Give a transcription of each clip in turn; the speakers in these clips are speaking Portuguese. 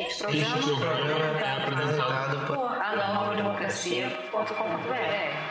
Este programa é apresentado por anovademocracia.com.br.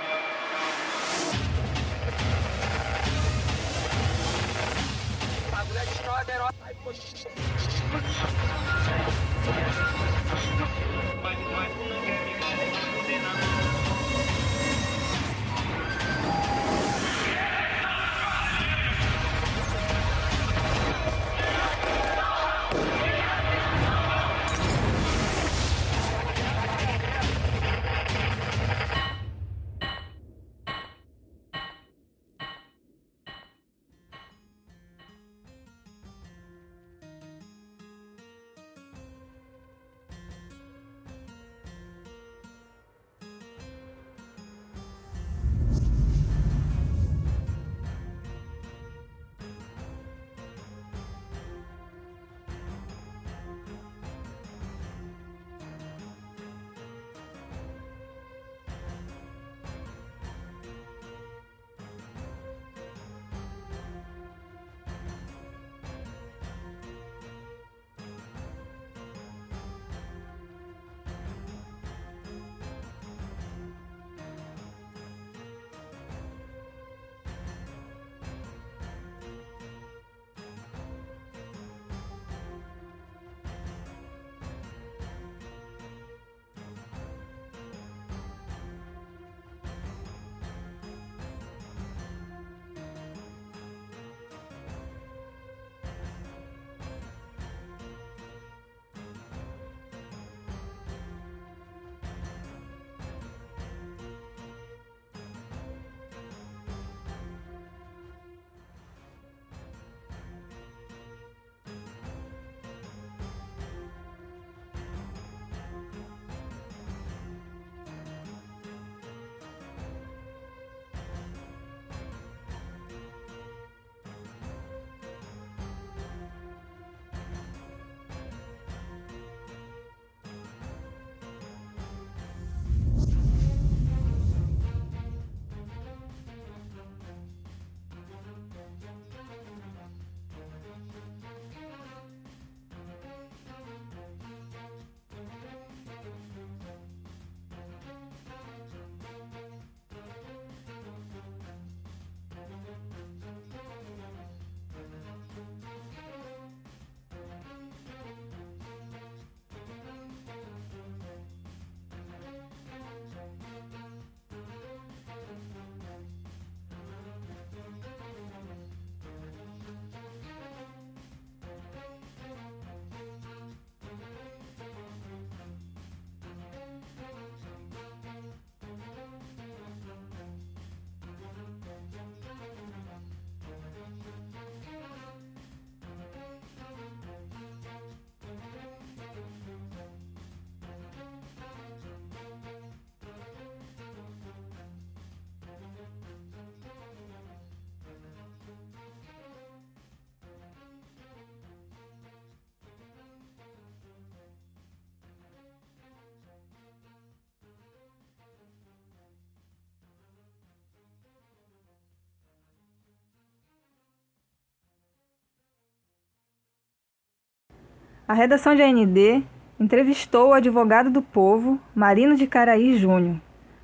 A redação de AND entrevistou o advogado do povo, Marino de Caraí Júnior,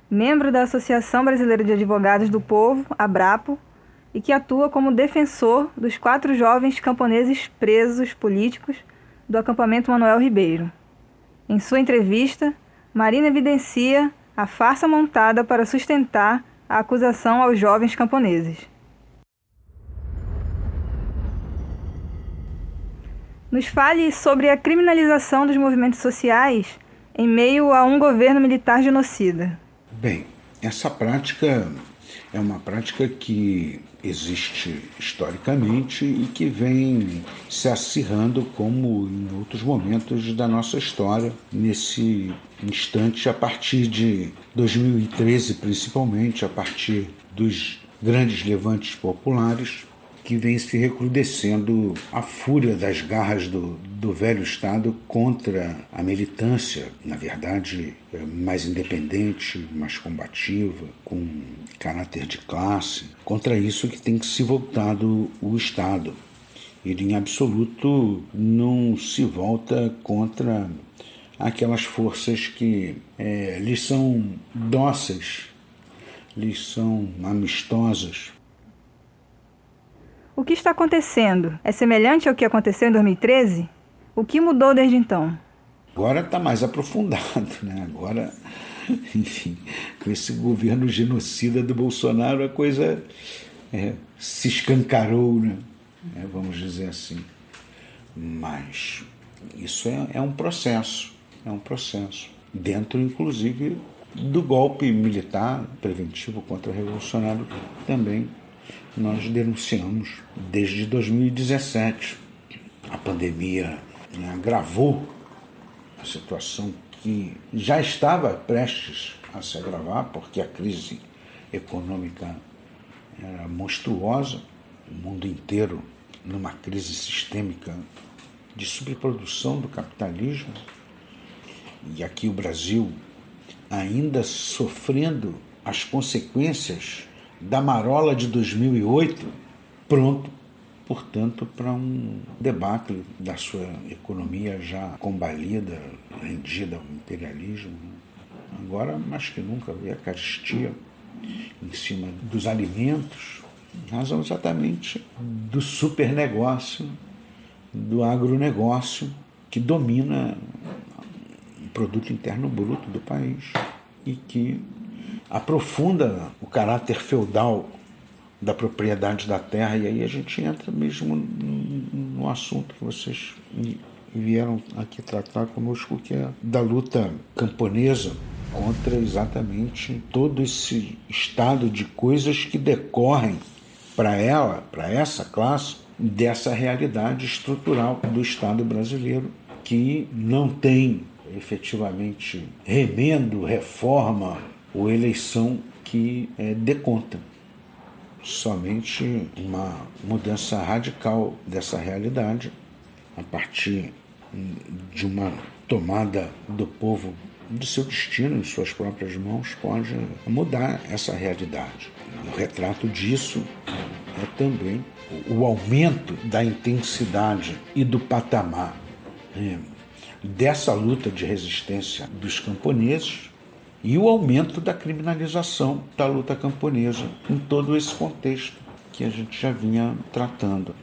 membro da Associação Brasileira de Advogados do Povo, ABRAPO, e que atua como defensor dos quatro jovens camponeses presos políticos do acampamento Manuel Ribeiro. Em sua entrevista, Marina evidencia a farsa montada para sustentar a acusação aos jovens camponeses. Nos fale sobre a criminalização dos movimentos sociais em meio a um governo militar genocida. Bem, essa prática é uma prática que existe historicamente e que vem se acirrando como em outros momentos da nossa história, nesse instante a partir de 2013 principalmente, a partir dos grandes levantes populares que vem se recrudescendo a fúria das garras do, do velho Estado contra a militância, na verdade, é, mais independente, mais combativa, com caráter de classe, contra isso que tem que se voltado o Estado. ele em absoluto não se volta contra aquelas forças que é, lhes são dóceis, lhes são amistosas. O que está acontecendo é semelhante ao que aconteceu em 2013? O que mudou desde então? Agora está mais aprofundado, né? Agora, enfim, com esse governo genocida do Bolsonaro, a coisa é, se escancarou, né? É, vamos dizer assim. Mas isso é, é um processo, é um processo. Dentro, inclusive, do golpe militar preventivo contra o revolucionário também nós denunciamos desde 2017. A pandemia né, agravou a situação que já estava prestes a se agravar, porque a crise econômica era monstruosa, o mundo inteiro numa crise sistêmica de superprodução do capitalismo, e aqui o Brasil ainda sofrendo as consequências da marola de 2008, pronto portanto, para um debacle da sua economia já combalida, rendida ao imperialismo. Agora, mais que nunca, vê a caristia em cima dos alimentos, razão exatamente do supernegócio, do agronegócio que domina o produto interno bruto do país e que aprofunda o caráter feudal da propriedade da terra. E aí a gente entra mesmo no assunto que vocês vieram aqui tratar conosco, que é da luta camponesa contra exatamente todo esse estado de coisas que decorrem para ela, para essa classe, dessa realidade estrutural do Estado brasileiro, que não tem efetivamente remendo, reforma ou eleição que é, dê conta somente uma mudança radical dessa realidade a partir de uma tomada do povo do seu destino em suas próprias mãos pode mudar essa realidade. O retrato disso é também o aumento da intensidade e do patamar é, dessa luta de resistência dos camponeses e o aumento da criminalização da luta camponesa em todo esse contexto que a gente já vinha tratando.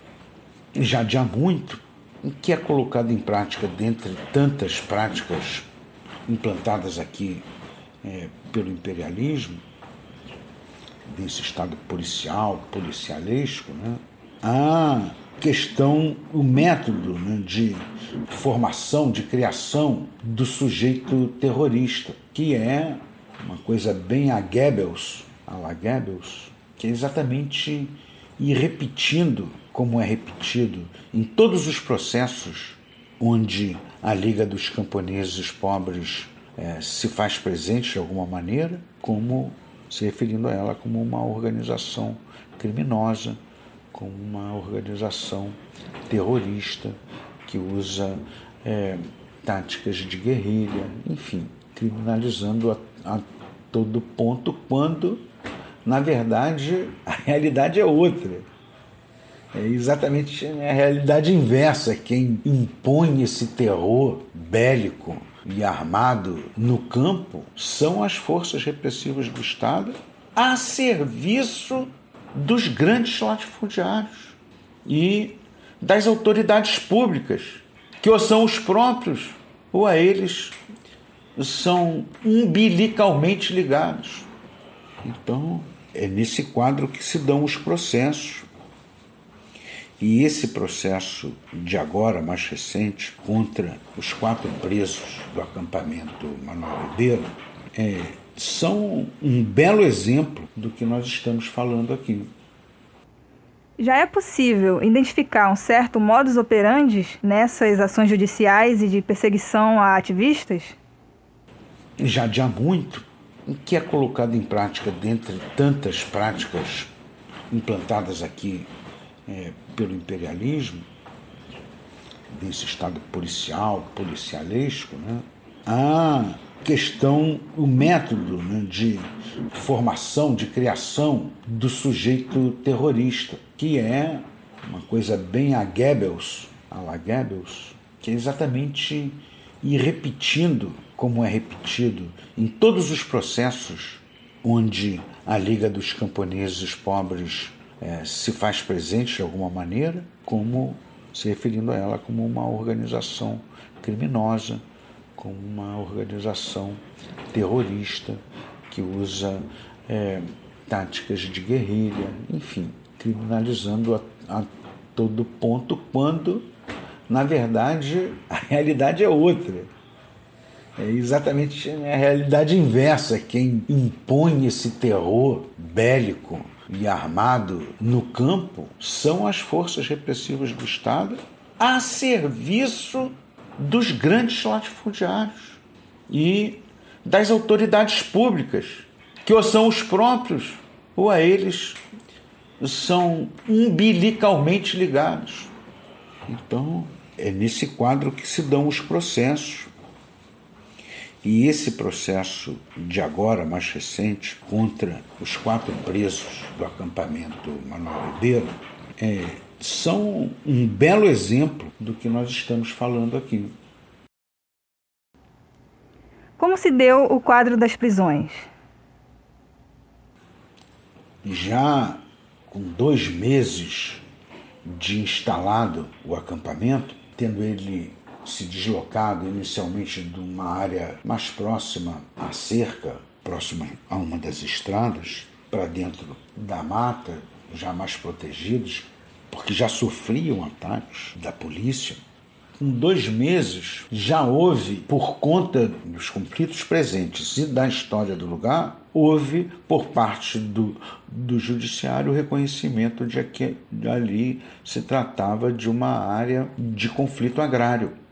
Já de há muito, o que é colocado em prática dentre tantas práticas implantadas aqui é, pelo imperialismo, desse estado policial, policialesco, né? a questão, o método né, de formação, de criação do sujeito terrorista, que é uma coisa bem a Goebbels, a la Goebbels, que é exatamente ir repetindo como é repetido em todos os processos onde a Liga dos Camponeses Pobres é, se faz presente de alguma maneira, como se referindo a ela como uma organização criminosa, como uma organização terrorista que usa é, táticas de guerrilha, enfim, criminalizando a, a todo ponto, quando, na verdade, a realidade é outra. É exatamente a realidade inversa. Quem impõe esse terror bélico e armado no campo são as forças repressivas do Estado a serviço dos grandes latifundiários e das autoridades públicas, que ou são os próprios ou a eles são umbilicalmente ligados. Então, é nesse quadro que se dão os processos. E esse processo de agora, mais recente, contra os quatro presos do acampamento Manuel Ribeiro, é, são um belo exemplo do que nós estamos falando aqui. Já é possível identificar um certo modus operandi nessas ações judiciais e de perseguição a ativistas? Já de há muito, que é colocado em prática dentre tantas práticas implantadas aqui é, pelo imperialismo, desse estado policial, policialesco, né? a questão, o método né, de formação, de criação do sujeito terrorista, que é uma coisa bem a Goebbels, a la Goebbels, que é exatamente ir repetindo como é repetido em todos os processos onde a Liga dos Camponeses Pobres é, se faz presente de alguma maneira, como se referindo a ela como uma organização criminosa, como uma organização terrorista que usa é, táticas de guerrilha, enfim, criminalizando a, a todo ponto, quando, na verdade, a realidade é outra. É exatamente a realidade inversa. Quem impõe esse terror bélico e armado no campo são as forças repressivas do Estado a serviço dos grandes latifundiários e das autoridades públicas, que ou são os próprios ou a eles são umbilicalmente ligados. Então, é nesse quadro que se dão os processos. E esse processo de agora, mais recente, contra os quatro presos do acampamento Manuel Ribeiro, é, são um belo exemplo do que nós estamos falando aqui. Como se deu o quadro das prisões? Já com dois meses de instalado o acampamento, tendo ele se deslocado inicialmente de uma área mais próxima à cerca, próxima a uma das estradas, para dentro da mata, já mais protegidos, porque já sofriam ataques da polícia. Em dois meses já houve, por conta dos conflitos presentes e da história do lugar, houve por parte do, do judiciário o reconhecimento de que ali se tratava de uma área de conflito agrário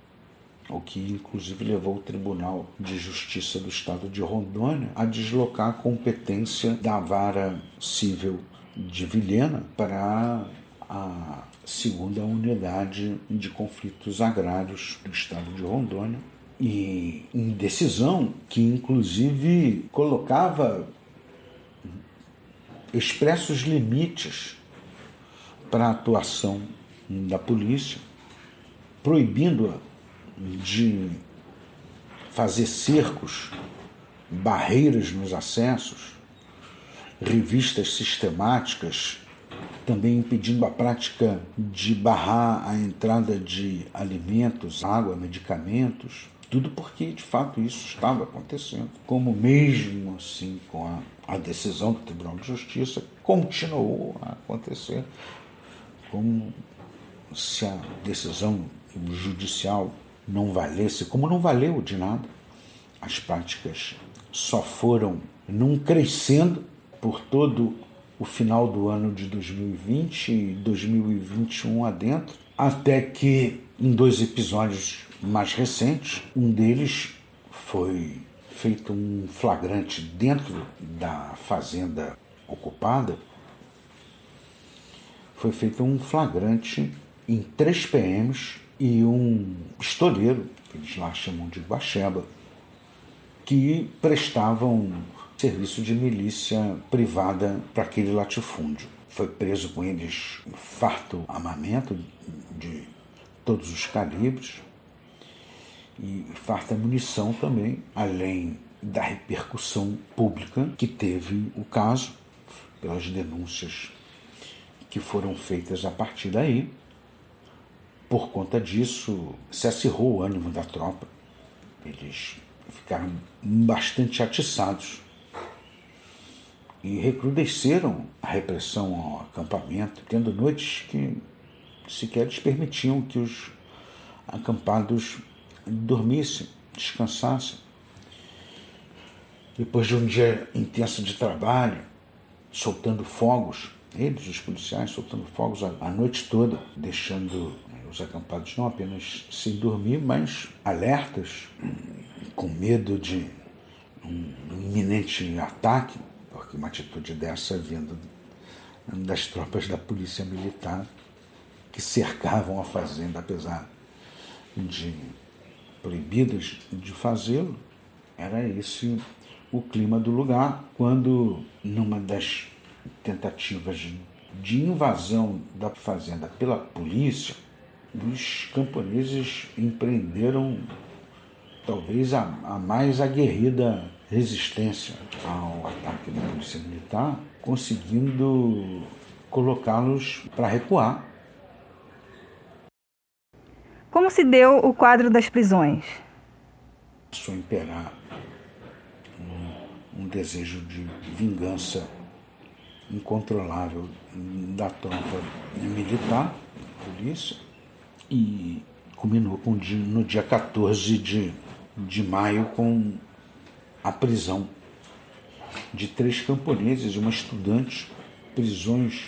o que inclusive levou o Tribunal de Justiça do Estado de Rondônia a deslocar a competência da vara civil de Vilhena para a segunda unidade de conflitos agrários do Estado de Rondônia. E em decisão que inclusive colocava expressos limites para a atuação da polícia, proibindo-a de fazer cercos, barreiras nos acessos, revistas sistemáticas, também impedindo a prática de barrar a entrada de alimentos, água, medicamentos, tudo porque de fato isso estava acontecendo. Como mesmo assim com a, a decisão do Tribunal de Justiça continuou a acontecer, como se a decisão judicial não valesse, como não valeu de nada. As práticas só foram num crescendo por todo o final do ano de 2020 e 2021 adentro, até que em dois episódios mais recentes, um deles foi feito um flagrante dentro da fazenda ocupada, foi feito um flagrante em três PMs e um pistoleiro, que eles lá chamam de Guaxeba, que prestavam serviço de milícia privada para aquele latifúndio. Foi preso com eles um farto armamento de todos os calibres e farta munição também, além da repercussão pública que teve o caso, pelas denúncias que foram feitas a partir daí. Por conta disso, se acirrou o ânimo da tropa. Eles ficaram bastante atiçados e recrudesceram a repressão ao acampamento, tendo noites que sequer eles permitiam que os acampados dormissem, descansassem. Depois de um dia intenso de trabalho, soltando fogos, eles, os policiais, soltando fogos a noite toda, deixando os acampados não apenas sem dormir, mas alertas, com medo de um iminente ataque, porque uma atitude dessa vindo das tropas da polícia militar que cercavam a fazenda, apesar de proibidas de fazê-lo, era esse o clima do lugar, quando numa das tentativas de invasão da fazenda pela polícia, os camponeses empreenderam talvez a, a mais aguerrida resistência ao ataque da polícia militar, conseguindo colocá-los para recuar. Como se deu o quadro das prisões? Passou a imperar um, um desejo de vingança incontrolável da tropa militar, polícia, e culminou com, no dia 14 de, de maio com a prisão de três camponeses e uma estudante, prisões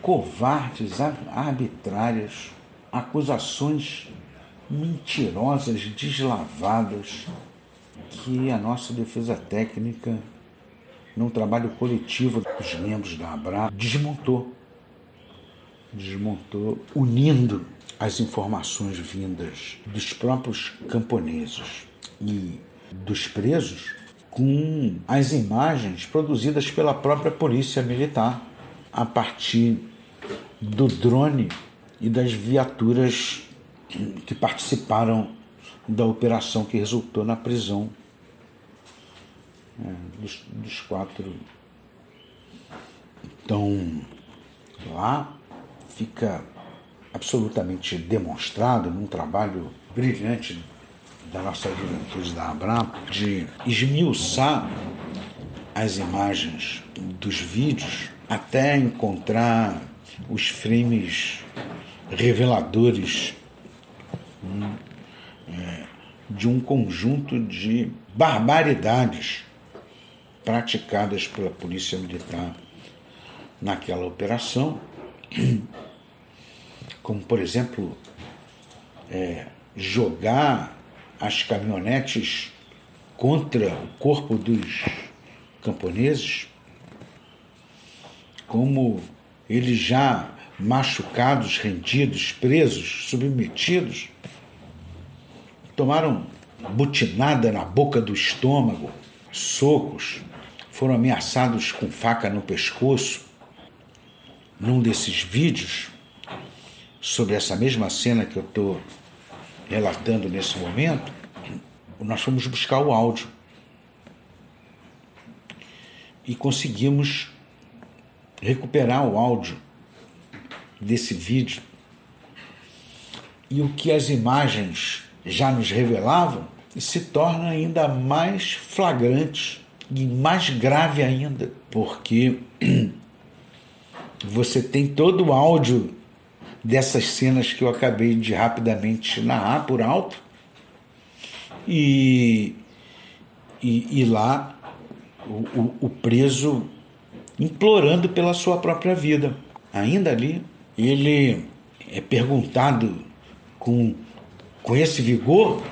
covardes, arbitrárias, acusações mentirosas, deslavadas, que a nossa defesa técnica, num trabalho coletivo dos membros da ABRA, desmontou. Desmontou, unindo as informações vindas dos próprios camponeses e dos presos com as imagens produzidas pela própria polícia militar a partir do drone e das viaturas que participaram da operação que resultou na prisão é, dos, dos quatro. Então, lá fica absolutamente demonstrado num trabalho brilhante da nossa juventude da Abraham de esmiuçar as imagens dos vídeos até encontrar os frames reveladores hum, é, de um conjunto de barbaridades praticadas pela Polícia Militar naquela operação, como, por exemplo, é, jogar as caminhonetes contra o corpo dos camponeses, como eles já machucados, rendidos, presos, submetidos, tomaram butinada na boca do estômago, socos, foram ameaçados com faca no pescoço. Num desses vídeos, sobre essa mesma cena que eu estou relatando nesse momento, nós fomos buscar o áudio e conseguimos recuperar o áudio desse vídeo. E o que as imagens já nos revelavam se torna ainda mais flagrante e mais grave ainda, porque você tem todo o áudio dessas cenas que eu acabei de rapidamente narrar por alto, e, e, e lá o, o, o preso implorando pela sua própria vida. Ainda ali, ele é perguntado com, com esse vigor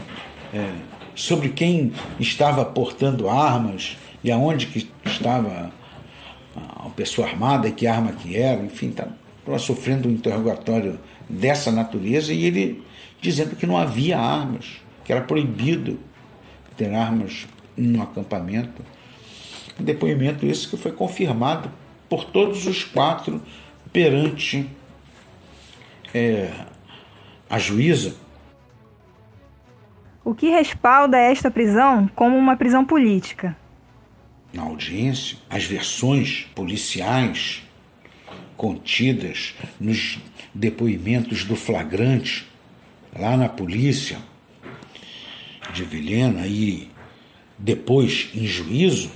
é, sobre quem estava portando armas e aonde que estava a pessoa armada, que arma que era, enfim, estava sofrendo um interrogatório dessa natureza e ele dizendo que não havia armas, que era proibido ter armas no acampamento. Um depoimento esse que foi confirmado por todos os quatro perante é, a juíza. O que respalda esta prisão como uma prisão política? Na audiência, as versões policiais contidas nos depoimentos do flagrante lá na polícia de Vilhena e depois em juízo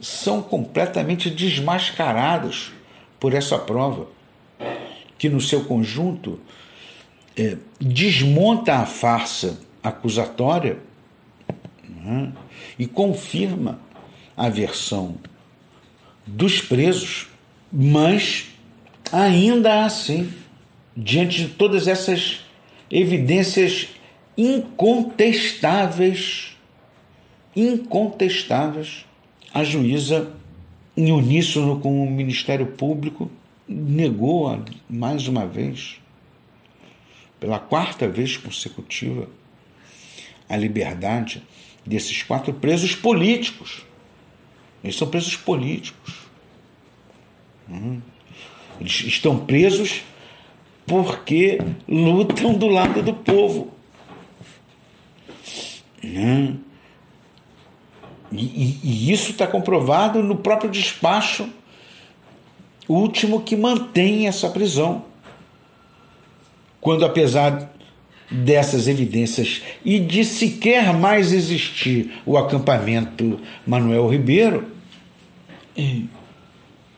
são completamente desmascaradas por essa prova que no seu conjunto é, desmonta a farsa acusatória né, e confirma a versão dos presos, mas ainda assim, diante de todas essas evidências incontestáveis, incontestáveis, a juíza, em uníssono com o Ministério Público, negou mais uma vez, pela quarta vez consecutiva, a liberdade desses quatro presos políticos. Eles são presos políticos. Uhum. Eles estão presos porque lutam do lado do povo. Uhum. E, e, e isso está comprovado no próprio despacho último que mantém essa prisão. Quando, apesar dessas evidências e de sequer mais existir o acampamento Manuel Ribeiro,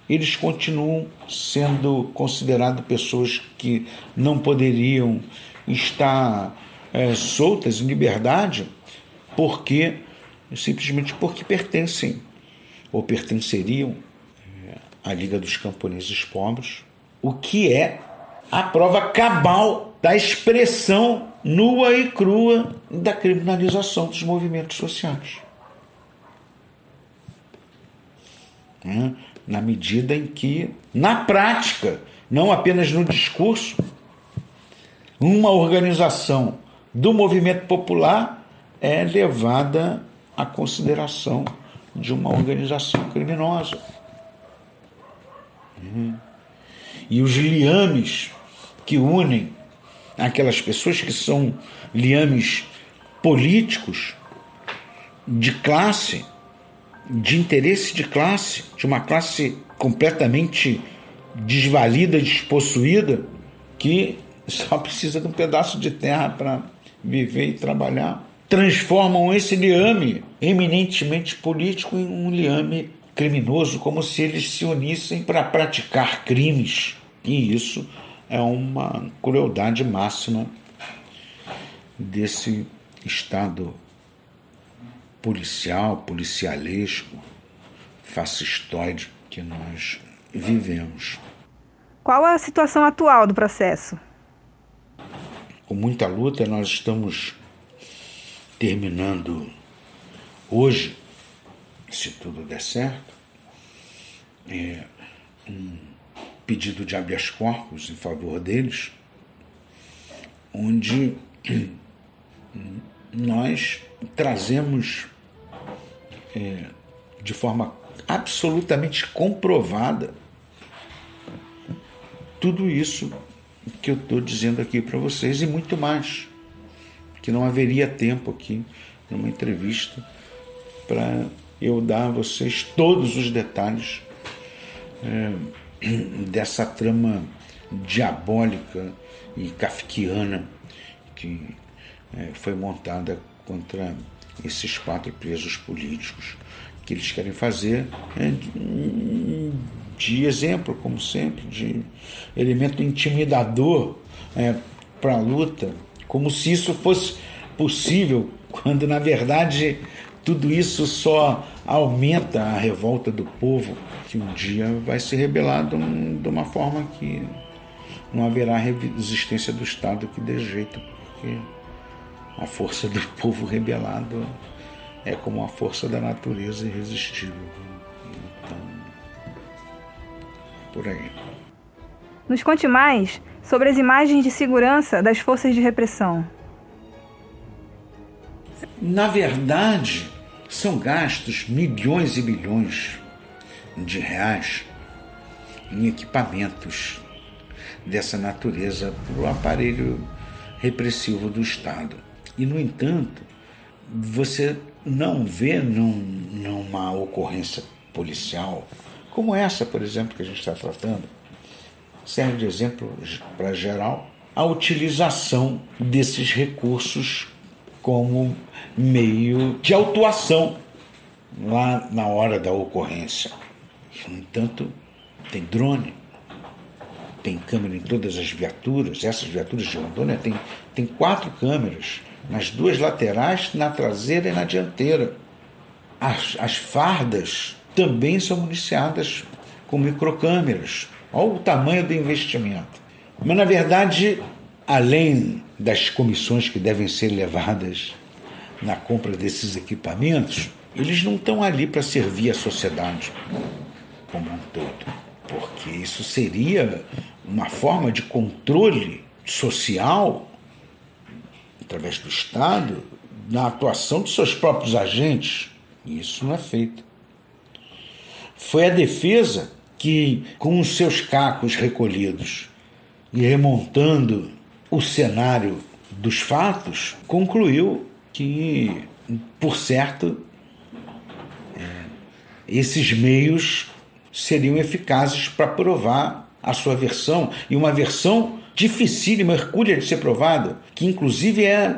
eles continuam sendo considerados pessoas que não poderiam estar é, soltas em liberdade porque simplesmente porque pertencem ou pertenceriam é, à Liga dos Camponeses Pobres, o que é a prova cabal da expressão nua e crua da criminalização dos movimentos sociais. Na medida em que, na prática, não apenas no discurso, uma organização do movimento popular é levada à consideração de uma organização criminosa. E os liames que unem aquelas pessoas que são liames políticos de classe, de interesse de classe, de uma classe completamente desvalida, despossuída, que só precisa de um pedaço de terra para viver e trabalhar. Transformam esse liame eminentemente político em um liame criminoso, como se eles se unissem para praticar crimes. E isso é uma crueldade máxima desse Estado policial, policialesco, fascistoide que nós vivemos. Qual a situação atual do processo? Com muita luta, nós estamos terminando hoje, se tudo der certo, é, um pedido de habeas corpus em favor deles, onde nós trazemos é, de forma absolutamente comprovada tudo isso que eu estou dizendo aqui para vocês e muito mais, que não haveria tempo aqui numa entrevista para eu dar a vocês todos os detalhes. É, dessa trama diabólica e kafkiana que é, foi montada contra esses quatro presos políticos que eles querem fazer é, de exemplo, como sempre, de elemento intimidador é, para a luta, como se isso fosse possível, quando na verdade tudo isso só aumenta a revolta do povo, que um dia vai se rebelar de, uma forma que não haverá resistência do Estado que dê jeito, porque a força do povo rebelado é como a força da natureza irresistível. Então, por aí. Nos conte mais sobre as imagens de segurança das forças de repressão. Na verdade, são gastos milhões e milhões de reais em equipamentos dessa natureza para o aparelho repressivo do Estado. E, no entanto, você não vê num, numa ocorrência policial como essa, por exemplo, que a gente está tratando, serve de exemplo para geral a utilização desses recursos como meio de autuação lá na hora da ocorrência. No entanto, tem drone, tem câmera em todas as viaturas, essas viaturas de Rondônia tem, tem quatro câmeras, nas duas laterais, na traseira e na dianteira. As, as fardas também são municiadas com microcâmeras. Olha o tamanho do investimento. Mas, na verdade, além das comissões que devem ser levadas na compra desses equipamentos, eles não estão ali para servir a sociedade como um todo, porque isso seria uma forma de controle social através do Estado na atuação de seus próprios agentes. Isso não é feito. Foi a defesa que, com os seus cacos recolhidos e remontando o cenário dos fatos, concluiu que, por certo, é, esses meios seriam eficazes para provar a sua versão, e uma versão dificílima, hercúlea de ser provada, que inclusive é,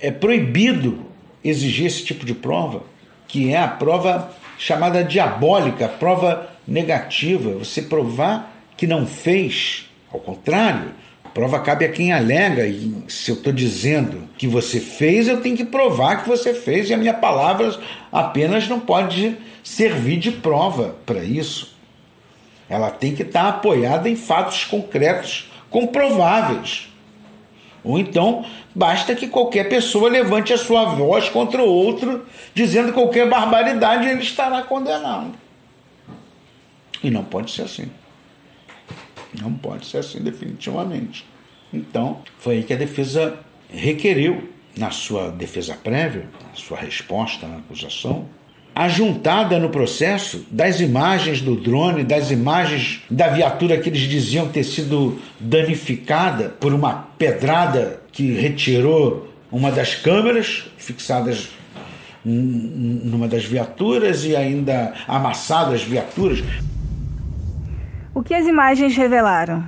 é proibido exigir esse tipo de prova, que é a prova chamada diabólica, a prova negativa, você provar que não fez, ao contrário, a prova cabe a quem alega, e se eu estou dizendo que você fez, eu tenho que provar que você fez, e a minha palavra apenas não pode servir de prova para isso. Ela tem que estar apoiada em fatos concretos, comprováveis. Ou então, basta que qualquer pessoa levante a sua voz contra o outro, dizendo qualquer barbaridade, ele estará condenado. E não pode ser assim. Não pode ser assim, definitivamente. Então, foi aí que a defesa requeriu, na sua defesa prévia, na sua resposta à acusação, ajuntada no processo das imagens do drone, das imagens da viatura que eles diziam ter sido danificada por uma pedrada que retirou uma das câmeras fixadas numa das viaturas e ainda amassado as viaturas. O que as imagens revelaram?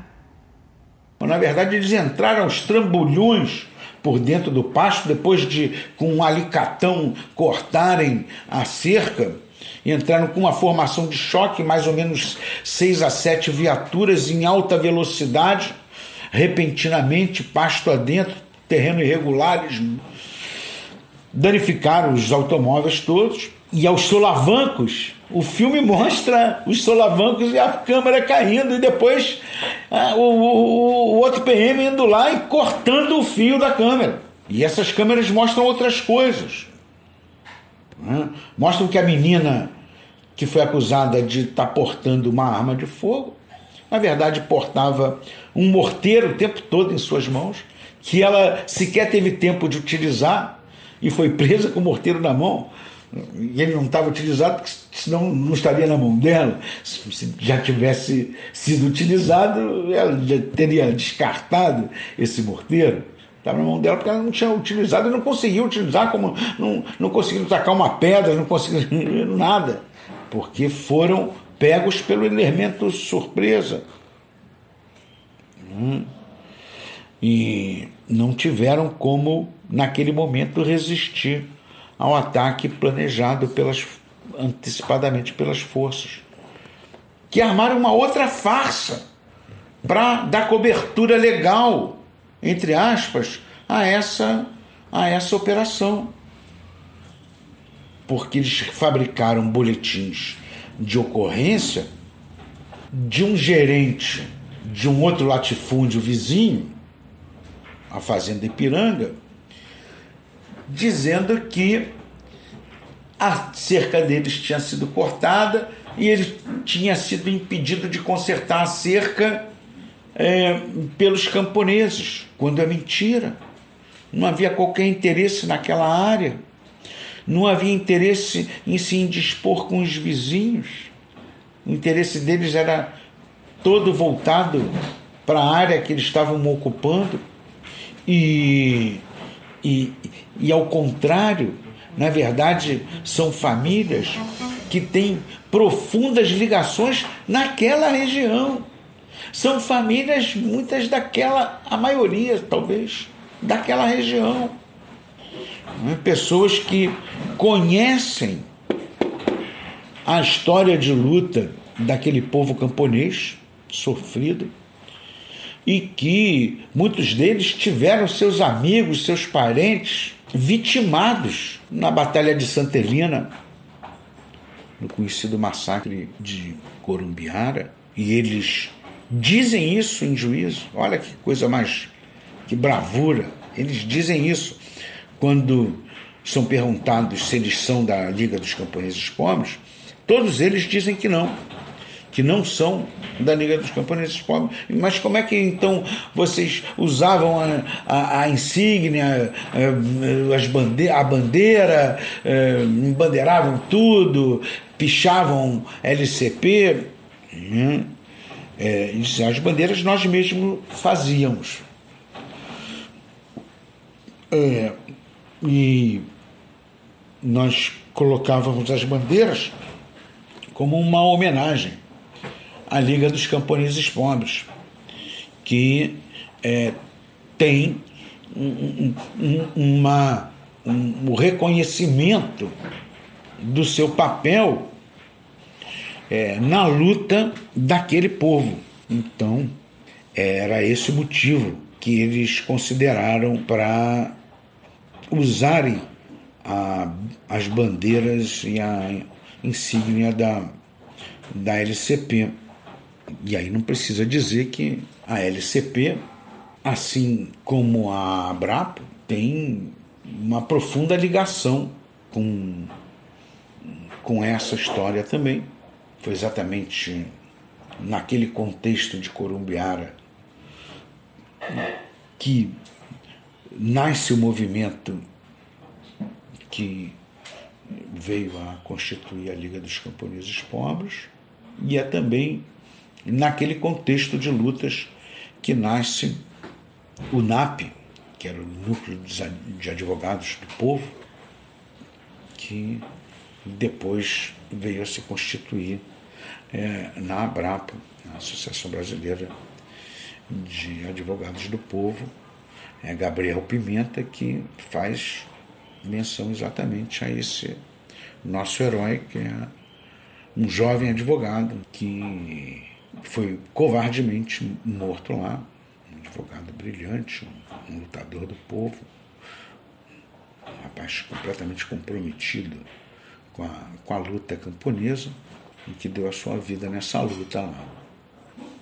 Na verdade, eles entraram aos trambolhões por dentro do pasto, depois de com um alicatão cortarem a cerca, entraram com uma formação de choque, mais ou menos seis a sete viaturas em alta velocidade, repentinamente, pasto adentro, terreno irregulares, danificaram os automóveis todos. E aos solavancos, o filme mostra os solavancos e a câmera caindo, e depois ah, o, o, o outro PM indo lá e cortando o fio da câmera. E essas câmeras mostram outras coisas. Mostram que a menina que foi acusada de estar tá portando uma arma de fogo, na verdade portava um morteiro o tempo todo em suas mãos, que ela sequer teve tempo de utilizar e foi presa com o morteiro na mão e ele não estava utilizado, porque senão não estaria na mão dela. Se já tivesse sido utilizado, ela já teria descartado esse morteiro. Estava na mão dela porque ela não tinha utilizado e não conseguia utilizar, como não, não conseguiu tacar uma pedra, não conseguiu nada, porque foram pegos pelo elemento surpresa. Hum. E não tiveram como, naquele momento, resistir ao ataque planejado pelas, antecipadamente pelas forças, que armaram uma outra farsa para dar cobertura legal, entre aspas, a essa, a essa operação. Porque eles fabricaram boletins de ocorrência de um gerente de um outro latifúndio vizinho, a Fazenda Ipiranga, dizendo que a cerca deles tinha sido cortada e ele tinha sido impedido de consertar a cerca é, pelos camponeses, quando é mentira. Não havia qualquer interesse naquela área, não havia interesse em se indispor com os vizinhos. O interesse deles era todo voltado para a área que eles estavam ocupando. E e, e ao contrário, na verdade, são famílias que têm profundas ligações naquela região. São famílias, muitas daquela, a maioria talvez, daquela região. Né? Pessoas que conhecem a história de luta daquele povo camponês sofrido e que muitos deles tiveram seus amigos, seus parentes vitimados na Batalha de Santa Helena, no conhecido massacre de Corumbiara, e eles dizem isso em juízo. Olha que coisa mais que bravura. Eles dizem isso quando são perguntados se eles são da Liga dos Camponeses Pobres, todos eles dizem que não que não são da Liga dos Camponeses Pobres. Mas como é que então vocês usavam a, a, a insígnia, a, as bande a bandeira, embandeiravam tudo, pichavam LCP? É, as bandeiras nós mesmos fazíamos. É, e nós colocávamos as bandeiras como uma homenagem à Liga dos Camponeses Pobres, que é, tem um, um, uma, um, um reconhecimento do seu papel é, na luta daquele povo. Então, era esse o motivo que eles consideraram para usarem a, as bandeiras e a insígnia da, da LCP. E aí não precisa dizer que a LCP, assim como a Abrapo, tem uma profunda ligação com, com essa história também. Foi exatamente naquele contexto de Corumbiara que nasce o movimento que veio a constituir a Liga dos Camponeses Pobres, e é também naquele contexto de lutas que nasce o NAP, que era o Núcleo de Advogados do Povo, que depois veio a se constituir é, na ABRAPO, a Associação Brasileira de Advogados do Povo, é Gabriel Pimenta, que faz menção exatamente a esse nosso herói, que é um jovem advogado que foi covardemente morto lá, um advogado brilhante, um lutador do povo, um rapaz completamente comprometido com a, com a luta camponesa e que deu a sua vida nessa luta lá.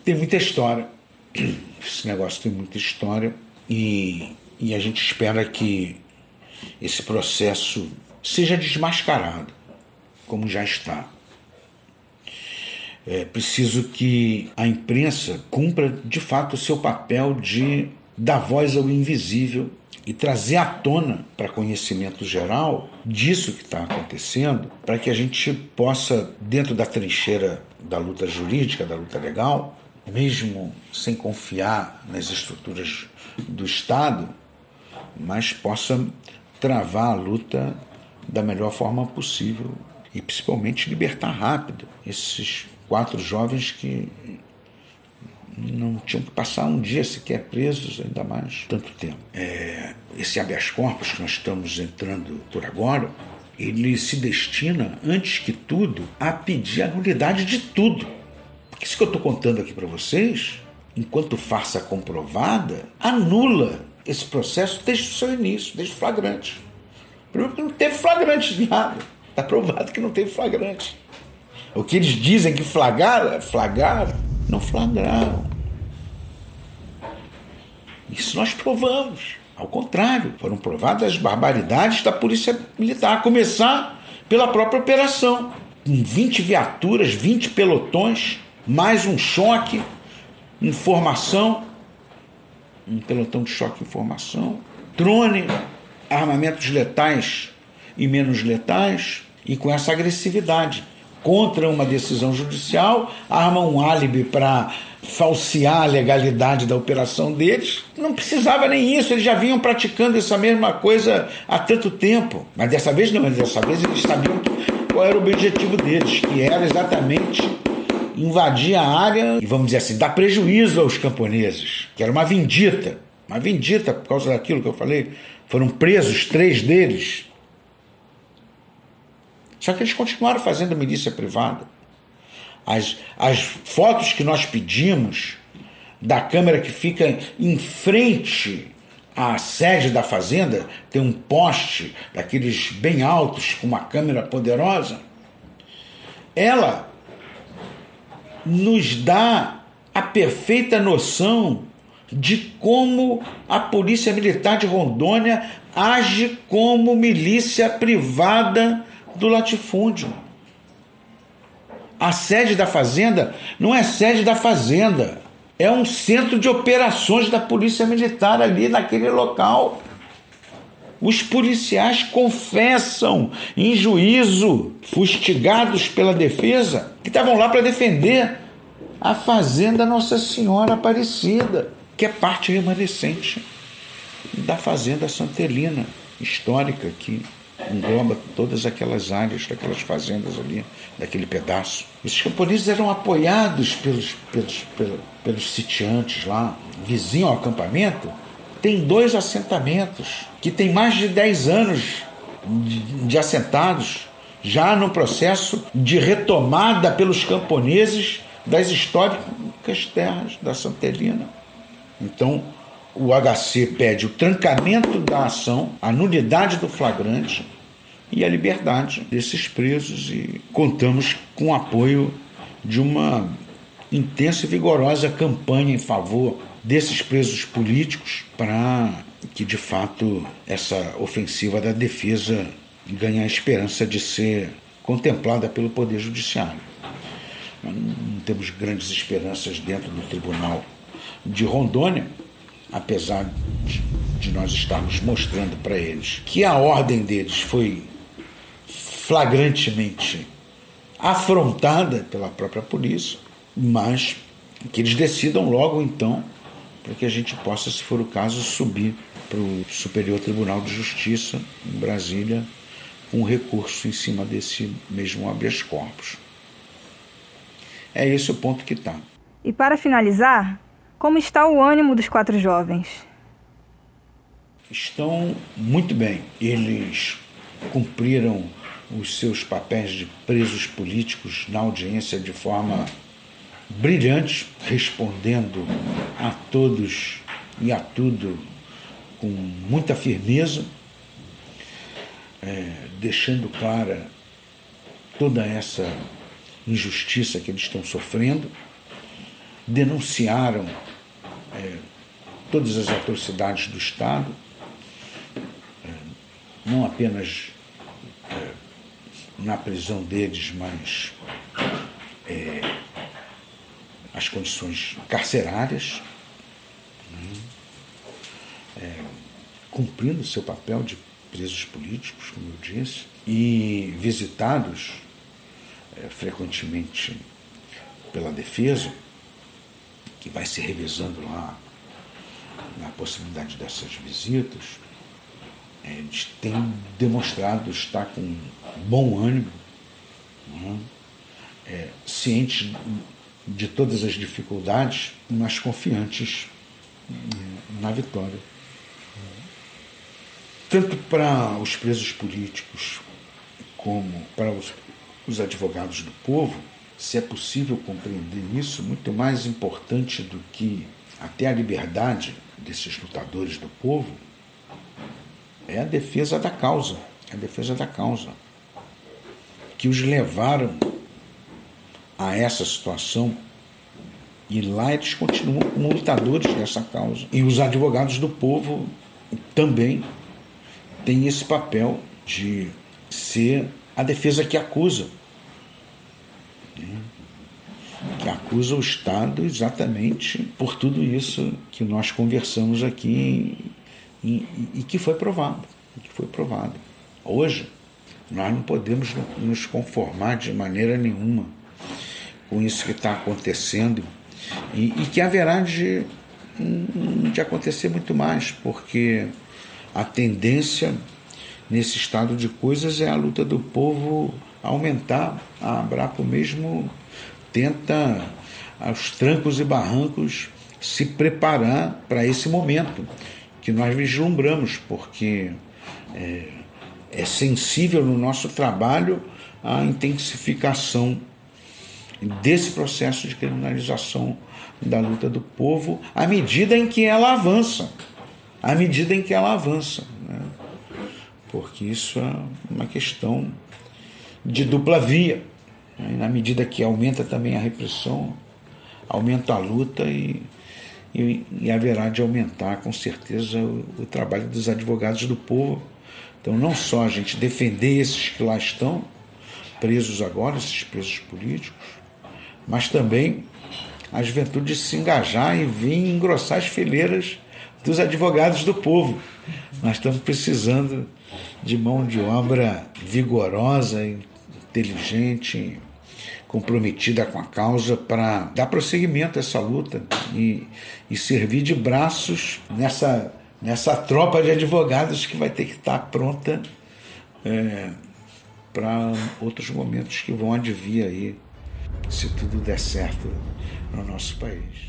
Tem muita história, esse negócio tem muita história e, e a gente espera que esse processo seja desmascarado, como já está. É preciso que a imprensa cumpra de fato o seu papel de dar voz ao invisível e trazer à tona para conhecimento geral disso que está acontecendo, para que a gente possa, dentro da trincheira da luta jurídica, da luta legal, mesmo sem confiar nas estruturas do Estado, mas possa travar a luta da melhor forma possível e principalmente libertar rápido esses quatro jovens que não tinham que passar um dia sequer presos, ainda mais tanto tempo. É, esse habeas corpus que nós estamos entrando por agora, ele se destina, antes que tudo, a pedir a nulidade de tudo. Porque isso que eu estou contando aqui para vocês, enquanto farsa comprovada, anula esse processo desde o seu início, desde o flagrante. Primeiro porque não teve flagrante de nada. Está provado que não teve flagrante. O que eles dizem que flagraram, flagraram, não flagraram. Isso nós provamos. Ao contrário, foram provadas as barbaridades da Polícia Militar, a começar pela própria operação. Com 20 viaturas, 20 pelotões, mais um choque, informação, um pelotão de choque informação, drone, armamentos letais e menos letais, e com essa agressividade contra uma decisão judicial, armam um álibi para falsear a legalidade da operação deles. Não precisava nem isso, eles já vinham praticando essa mesma coisa há tanto tempo. Mas dessa vez não, dessa vez eles sabiam qual era o objetivo deles, que era exatamente invadir a área e, vamos dizer assim, dar prejuízo aos camponeses, que era uma vendita, uma vendita por causa daquilo que eu falei. Foram presos três deles. Só que eles continuaram fazendo milícia privada. As, as fotos que nós pedimos da câmera que fica em frente à sede da fazenda, tem um poste daqueles bem altos com uma câmera poderosa. Ela nos dá a perfeita noção de como a Polícia Militar de Rondônia age como milícia privada do latifúndio. A sede da fazenda não é sede da fazenda, é um centro de operações da Polícia Militar ali naquele local. Os policiais confessam em juízo, fustigados pela defesa, que estavam lá para defender a Fazenda Nossa Senhora Aparecida, que é parte remanescente da Fazenda Santelina, histórica, que engloba todas aquelas áreas, daquelas fazendas ali, daquele pedaço. Esses camponeses eram apoiados pelos, pelos, pelos, pelos sitiantes lá, vizinho ao acampamento. Tem dois assentamentos que tem mais de 10 anos de, de assentados, já no processo de retomada pelos camponeses das históricas terras da Santelina. Então, o HC pede o trancamento da ação, a nulidade do flagrante e a liberdade desses presos e contamos com o apoio de uma intensa e vigorosa campanha em favor desses presos políticos para que de fato essa ofensiva da defesa ganhe a esperança de ser contemplada pelo Poder Judiciário. Não temos grandes esperanças dentro do Tribunal de Rondônia, apesar de, de nós estarmos mostrando para eles que a ordem deles foi flagrantemente afrontada pela própria polícia, mas que eles decidam logo então para que a gente possa, se for o caso, subir para o Superior Tribunal de Justiça em Brasília um recurso em cima desse mesmo habeas corpus. É esse o ponto que está. E para finalizar, como está o ânimo dos quatro jovens? Estão muito bem. Eles cumpriram os seus papéis de presos políticos na audiência de forma brilhante, respondendo a todos e a tudo com muita firmeza, é, deixando clara toda essa injustiça que eles estão sofrendo, denunciaram é, todas as atrocidades do Estado, é, não apenas é, na prisão deles, mas é, as condições carcerárias, né? Cumprindo seu papel de presos políticos, como eu disse, e visitados frequentemente pela defesa, que vai se revisando lá na possibilidade dessas visitas, eles têm demonstrado estar com bom ânimo, né? é, cientes de todas as dificuldades, mas confiantes na vitória. Tanto para os presos políticos como para os, os advogados do povo, se é possível compreender isso, muito mais importante do que até a liberdade desses lutadores do povo, é a defesa da causa, é a defesa da causa, que os levaram a essa situação e lá eles continuam como lutadores dessa causa. E os advogados do povo também têm esse papel de ser a defesa que acusa. Né? Que acusa o Estado exatamente por tudo isso que nós conversamos aqui e, e que foi provado. Que foi provado. Hoje, nós não podemos nos conformar de maneira nenhuma com isso que está acontecendo e, e, que haverá de, de acontecer muito mais, porque a tendência nesse estado de coisas é a luta do povo aumentar. A Abrapo mesmo tenta, aos trancos e barrancos, se preparar para esse momento que nós vislumbramos, porque é, é sensível no nosso trabalho a intensificação desse processo de criminalização da luta do povo à medida em que ela avança. À medida em que ela avança. Né? Porque isso é uma questão de dupla via. Né? E na medida que aumenta também a repressão, aumenta a luta e, e, e haverá de aumentar com certeza o, o trabalho dos advogados do povo. Então, não só a gente defender esses que lá estão, presos agora, esses presos políticos, mas também a juventude se engajar e vir engrossar as fileiras dos advogados do povo. Nós estamos precisando de mão de obra vigorosa, inteligente, comprometida com a causa para dar prosseguimento a essa luta e, e servir de braços nessa, nessa tropa de advogados que vai ter que estar pronta é, para outros momentos que vão advir aí, se tudo der certo no nosso país.